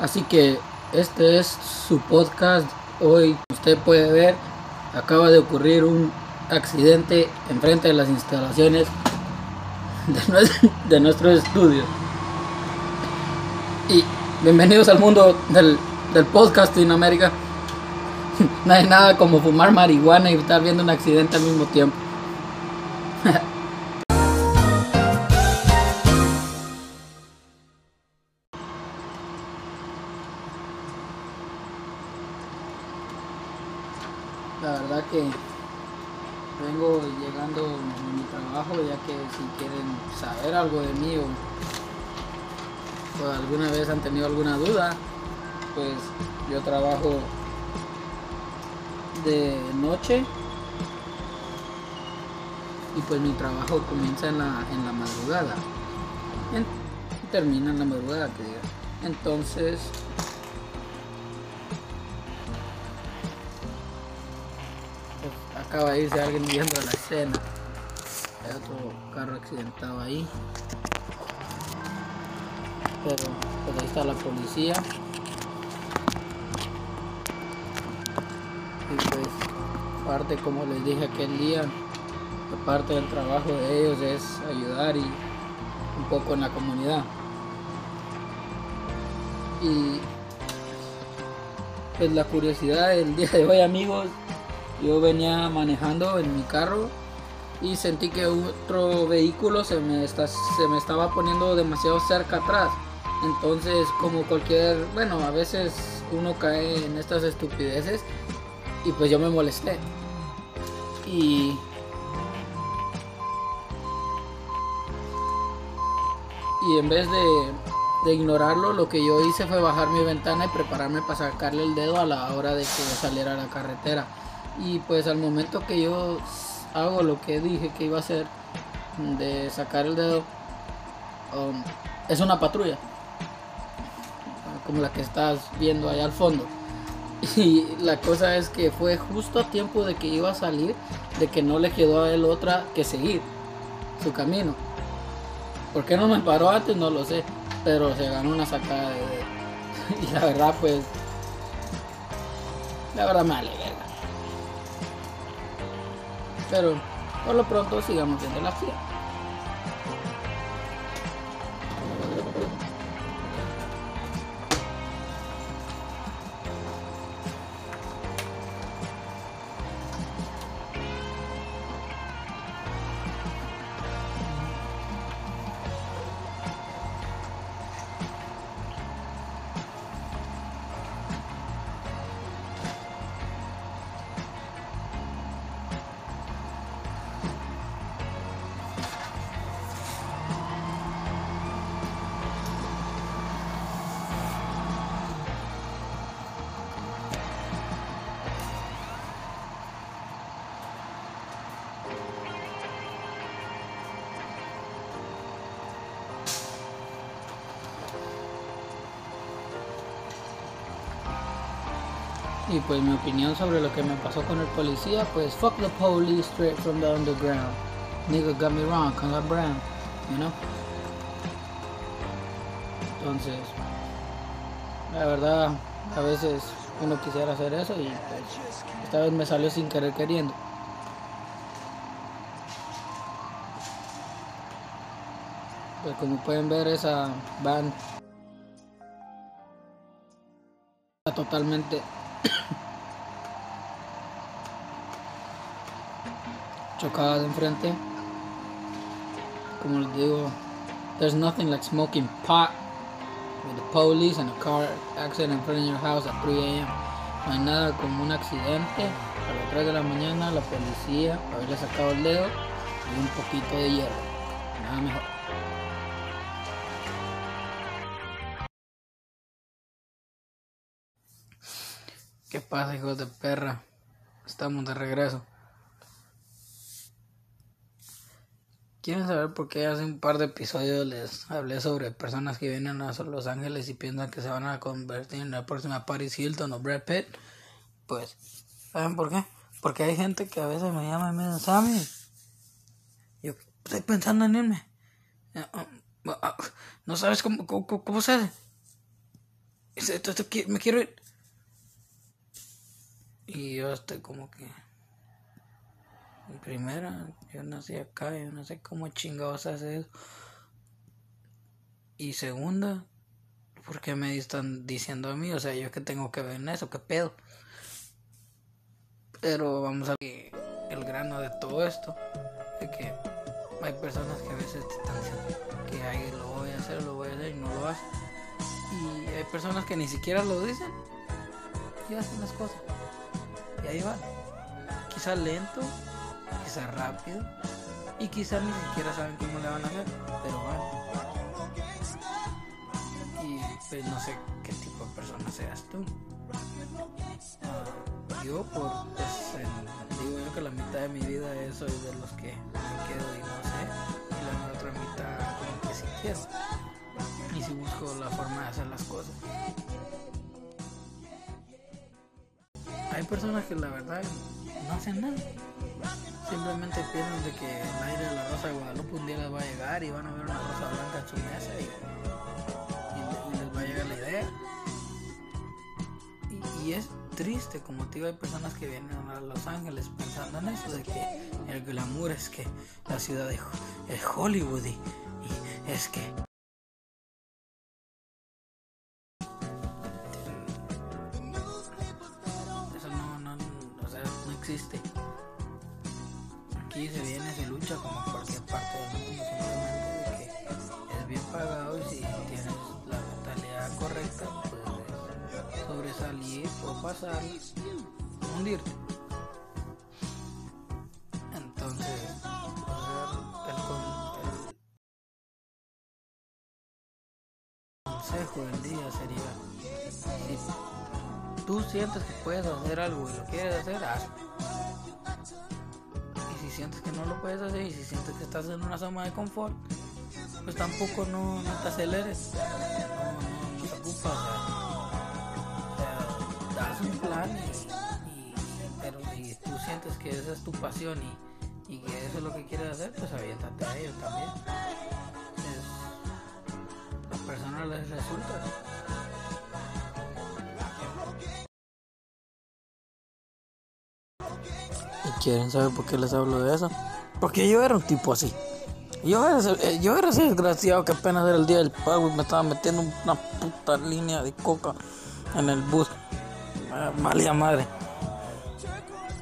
Así que este es su podcast. Hoy usted puede ver, acaba de ocurrir un accidente enfrente de las instalaciones de nuestro, estudio. Y bienvenidos al mundo del, del podcast en América. No hay nada como fumar marihuana y estar viendo un accidente al mismo tiempo. La verdad que vengo llegando a mi trabajo ya que si quieren saber algo de mí o, alguna vez han tenido alguna duda, pues yo trabajo de noche y pues mi trabajo comienza en la, en la madrugada y termina en la madrugada que diga. entonces acaba de irse alguien viendo la escena. Hay otro carro accidentado ahí. Pero pues ahí está la policía. Y pues parte como les dije aquel día, parte del trabajo de ellos es ayudar y un poco en la comunidad. Y pues la curiosidad del día de hoy amigos yo venía manejando en mi carro y sentí que otro vehículo se me, está, se me estaba poniendo demasiado cerca atrás. Entonces, como cualquier, bueno, a veces uno cae en estas estupideces y pues yo me molesté. Y y en vez de, de, ignorarlo, lo que yo hice fue bajar mi ventana y prepararme para sacarle el dedo a la hora de que saliera a la carretera. Y pues al momento que yo hago lo que dije que iba a hacer, de sacar el dedo, um, es una patrulla, como la que estás viendo allá al fondo. Y la cosa es que fue justo a tiempo de que iba a salir, de que no le quedó a él otra que seguir su camino. ¿Por qué no me paró antes? No lo sé, pero se ganó una sacada de. Y la verdad, pues, la verdad me alegra. Pero por lo pronto sigamos viendo la acción. Y pues mi opinión sobre lo que me pasó con el policía, pues fuck the police straight from the underground. Nigga got me wrong, cause I'm brown, you know. Entonces, la verdad, a veces uno quisiera hacer eso y pues esta vez me salió sin querer queriendo. Pues como pueden ver esa van está totalmente chocada de enfrente. Como les digo, there's nothing like smoking pot with the police and a car accident in front of your house at 3 a.m. No hay nada como un accidente a las 3 de la mañana, la policía, haberle sacado el dedo y un poquito de hierro. Nada mejor. ¿Qué pasa, hijos de perra? Estamos de regreso. ¿Quieren saber por qué hace un par de episodios les hablé sobre personas que vienen a Los Ángeles y piensan que se van a convertir en la próxima Paris Hilton o Brad Pitt? Pues, ¿saben por qué? Porque hay gente que a veces me llama y me dice, Sammy, yo estoy pensando en irme. Eh, um, ah, ¿No sabes cómo, cómo, cómo se hace? me quiero ir. Y yo estoy como que... Primera, yo nací acá, yo no sé cómo chingados hace eso. Y segunda, ¿por qué me están diciendo a mí? O sea, yo que tengo que ver en eso, qué pedo. Pero vamos a ver el grano de todo esto, de que hay personas que a veces te están diciendo que ahí lo voy a hacer, lo voy a hacer y no lo hacen. Y hay personas que ni siquiera lo dicen y hacen las cosas. Y ahí va. Quizá lento, quizá rápido y quizá ni siquiera saben cómo le van a hacer, pero van. Y pues no sé qué tipo de persona seas tú. yo por pues, digo yo que la mitad de mi vida soy de los que me quedo y no sé y la otra mitad como que si quiero y si busco la forma de hacer las cosas hay personas que la verdad no hacen nada. Simplemente piensan de que el aire de la rosa de Guadalupe un día les va a llegar y van a ver una rosa blanca en su mesa y, les va a llegar la idea. Y es triste, como te digo, hay personas que vienen a Los Ángeles pensando en eso, de que el glamour es que la ciudad es, Hollywood y, es que... sobresalir o pasar, hundirte. Entonces, el, consejo del día sería, si tú sientes que puedes hacer algo y lo quieres hacer, hazlo. Y si sientes que no lo puedes hacer y si sientes que estás en una zona de confort, pues tampoco no, te aceleres, no, no, te ocupas un plan y, pero si tú sientes que esa es tu pasión y, que eso es lo que quieres hacer, pues aviéntate a ello también. Es, a personas les resulta. ¿Y quieren saber por qué les hablo de eso? Porque yo era un tipo así. Yo era, yo era desgraciado que apenas era el día del pago y me estaba metiendo una puta línea de coca en el bus. Ah, malía madre.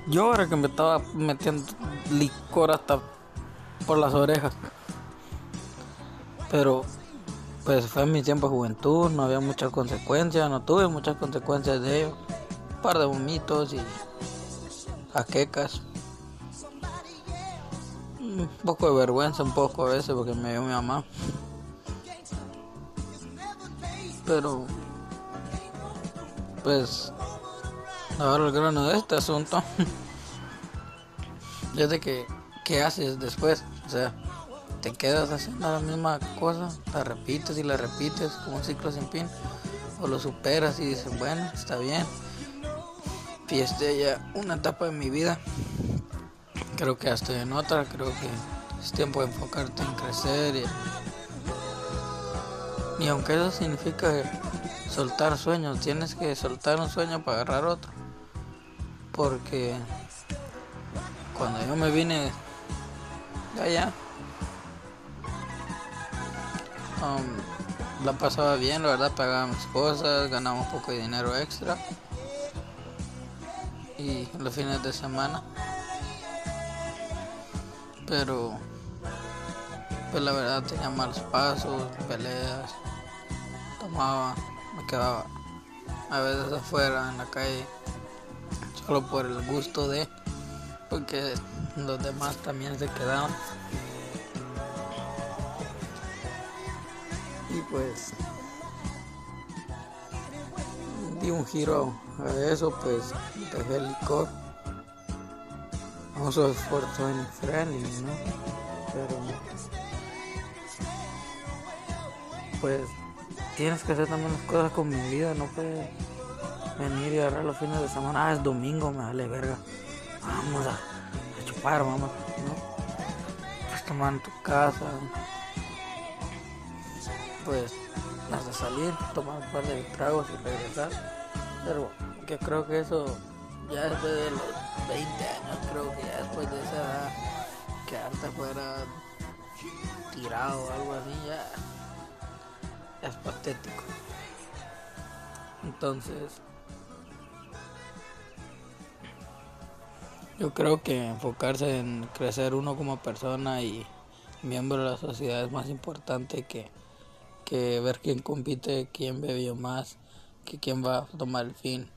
Yo era que me estaba metiendo licor hasta por las orejas. Pero pues fue en mi tiempo de juventud, no había muchas consecuencias, no tuve muchas consecuencias de ello. Un par de vomitos y jaquecas. Un poco de vergüenza, un poco a veces porque me dio mi mamá. Pero pues Ahora el grano de este asunto es de que, ¿qué haces después? O sea, te quedas haciendo la misma cosa, la repites y la repites como un ciclo sin fin, o lo superas y dices, bueno, está bien. Fieste ya una etapa de mi vida, creo que ya estoy en otra, creo que es tiempo de enfocarte en crecer y, y aunque eso significa soltar sueños, tienes que soltar un sueño para agarrar otro porque cuando yo me vine allá um, la pasaba bien, la verdad pagaba mis cosas, ganaba un poco de dinero extra. Y los fines de semana. Pero pues la verdad tenía malos pasos, peleas, tomaba, me quedaba a veces afuera en la calle solo por el gusto de, porque los demás también se quedaron. Y pues di un giro a eso, pues dejé el licor. No esfuerzo en friendly, ¿no? Pero pues tienes que hacer también las cosas con mi vida, no puedes venir y agarrar los fines de semana. Ah, es domingo, me vale verga. Vamos a, chupar, vamos, ¿no? Pues tomar en tu casa. pues hasta salir, tomar un par de tragos y regresar. Pero que creo que eso ya después de los 20 años, creo que ya después de esa edad, quedarte fuera tirado o algo así, ya es patético. Entonces, yo creo que enfocarse en crecer uno como persona y miembro de la sociedad es más importante que, que ver quién compite, quién bebió más, que quién va a tomar el fin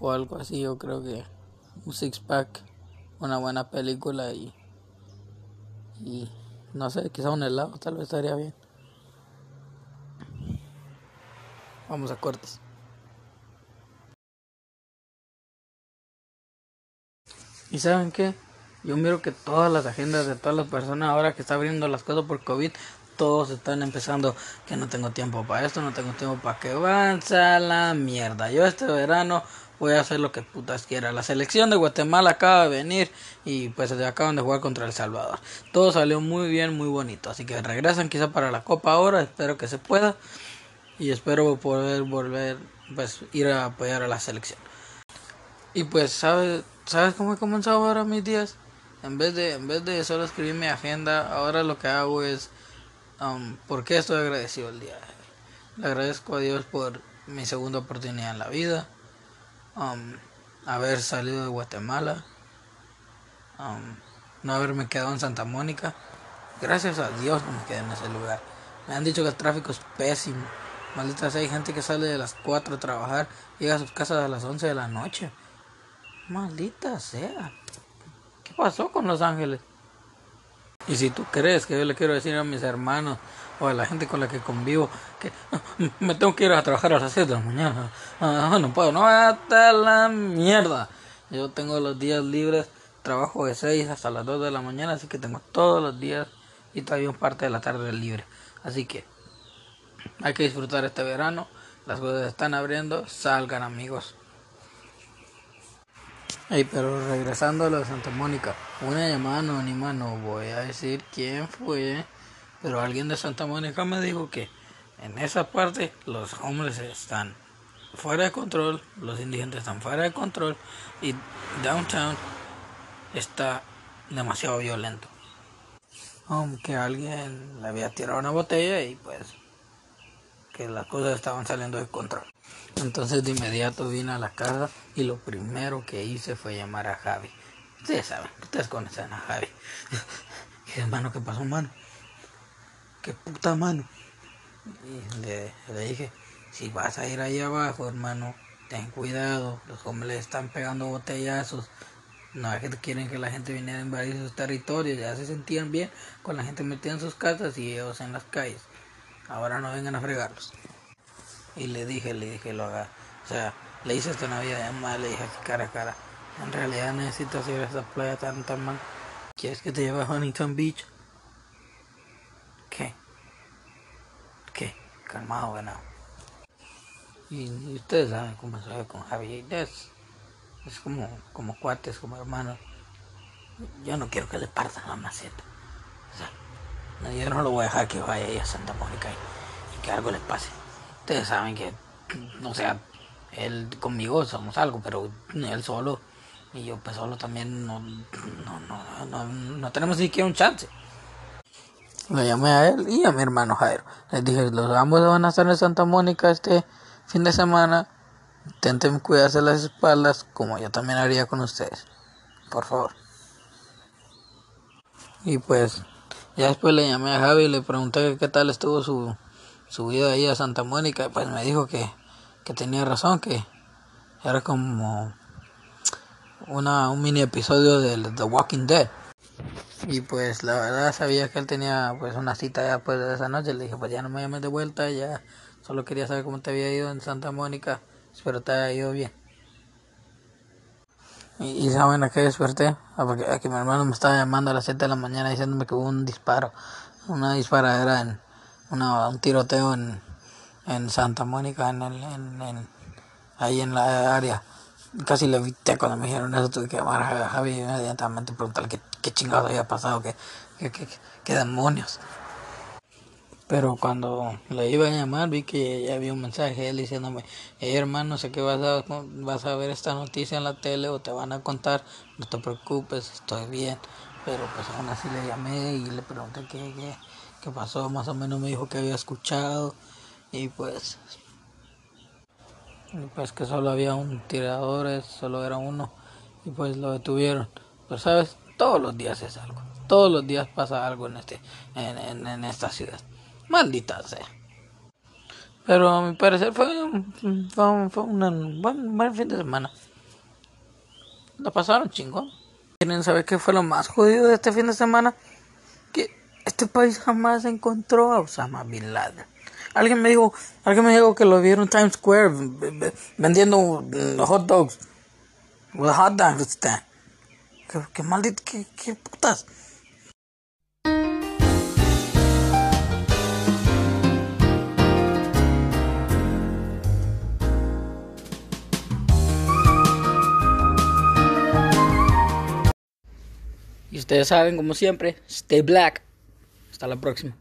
o algo así. Yo creo que un six pack, una buena película y, y no sé, quizá un helado tal vez estaría bien. Vamos a cortes. ¿Y saben qué? Yo miro que todas las agendas de todas las personas ahora que está abriendo las cosas por COVID, todos están empezando que no tengo tiempo para esto, no tengo tiempo para que avanza la mierda. Yo este verano voy a hacer lo que putas quiera. La selección de Guatemala acaba de venir y pues se acaban de jugar contra El Salvador. Todo salió muy bien, muy bonito. Así que regresan quizá para la Copa ahora, espero que se pueda y espero poder volver, pues ir a apoyar a la selección. Y pues, ¿sabes, ¿sabes cómo he comenzado ahora mis días? En vez de, en vez de solo escribir mi agenda, ahora lo que hago es, um, ¿por qué estoy agradecido el día? Le agradezco a Dios por mi segunda oportunidad en la vida, um, haber salido de Guatemala, um, no haberme quedado en Santa Mónica. Gracias a Dios no me quedé en ese lugar. Me han dicho que el tráfico es pésimo Maldita sea, hay gente que sale de las 4 a trabajar, llega a sus casas a las 11 de la noche. Maldita sea. ¿Qué pasó con Los Ángeles? Y si tú crees que yo le quiero decir a mis hermanos o a la gente con la que convivo que me tengo que ir a trabajar a las 7 de la mañana, ah, no puedo, no, hasta la mierda. Yo tengo los días libres, trabajo de 6 hasta las 2 de la mañana, así que tengo todos los días y todavía parte de la tarde libre. Así que hay que disfrutar este verano. Las cosas están abriendo. Salgan amigos. Hey, pero regresando a lo de Santa Mónica, una llamada anónima, no voy a decir quién fue, pero alguien de Santa Mónica me dijo que en esa parte los hombres están fuera de control, los indigentes están fuera de control y downtown está demasiado violento. Aunque alguien le había tirado una botella y pues que las cosas estaban saliendo de control. Entonces de inmediato vine a la casa y lo primero que hice fue llamar a Javi. Ustedes saben, ustedes conocen a Javi. ¿Qué hermano qué pasó, mano? ¿Qué puta mano? Y le, dije, si vas a ir ahí abajo, hermano, ten cuidado. Los hombres le están pegando botellazos. No es que quieren que la gente viniera a invadir sus territorios. Ya se sentían bien con la gente metida en sus casas y ellos en las calles. Ahora no vengan a fregarlos. Y le dije, le dije, lo haga. O sea, le hice esta Navidad mal, le dije cara a cara. En realidad necesito ir a esa playa tan tan mal. ¿Quieres que te lleve a Huntington Beach? ¿Qué? ¿Qué? Calmado, venado. Y, ustedes saben cómo se con Javi. Es, es como, como cuates, como hermanos. Yo no quiero que le partan la maceta. O sea, yo no lo voy a dejar que vaya ahí a Santa Mónica y, que algo les pase. Ustedes saben que, no sea, él conmigo somos algo, pero él solo y yo pues solo también no, no, no, no, no tenemos ni siquiera un chance. Le llamé a él y a mi hermano Jairo. Les dije, los ambos van a estar en Santa Mónica este fin de semana. Intenten cuidarse las espaldas como yo también haría con ustedes. Por favor. Y pues ya después le llamé a Javi y le pregunté qué tal estuvo su, su vida ahí a Santa Mónica. Pues me dijo que, que tenía razón, que era como una, un mini episodio de The Walking Dead. Y pues la verdad sabía que él tenía pues una cita ya pues de esa noche. Le dije pues ya no me llames de vuelta, ya solo quería saber cómo te había ido en Santa Mónica. Espero te haya ido bien. Y, saben a qué desperté, a, porque, a que mi hermano me estaba llamando a las 7 de la mañana diciéndome que hubo un disparo, una disparadera en una, un tiroteo en, en Santa Mónica, en el, en, ahí en la área. Casi le evité cuando me dijeron eso, tuve que llamar a Javi inmediatamente preguntarle qué, qué chingados había pasado, qué, qué, qué, qué demonios. Pero cuando le iba a llamar vi que ya había un mensaje él diciéndome, hey hermano, sé que vas a, vas a ver esta noticia en la tele o te van a contar, no te preocupes, estoy bien. Pero pues aún así le llamé y le pregunté qué, qué, qué pasó, más o menos me dijo que había escuchado y pues, pues que solo había un tirador, solo era uno y pues lo detuvieron. Pero sabes, todos los días es algo. Todos los días pasa algo en este en, en, esta ciudad. Maldita sea. Pero a mi parecer fue, fue, un buen, buen fin de semana. La pasaron chingón. ¿Quieren saber qué fue lo más jodido de este fin de semana? Que este país jamás encontró a Osama Bin Laden. Alguien me dijo, alguien me dijo que lo vieron en Times Square vendiendo hot dogs. Hot dogs ¿Qué, qué maldito, qué, qué putas? Y ustedes saben, como siempre, stay black. Hasta la próxima.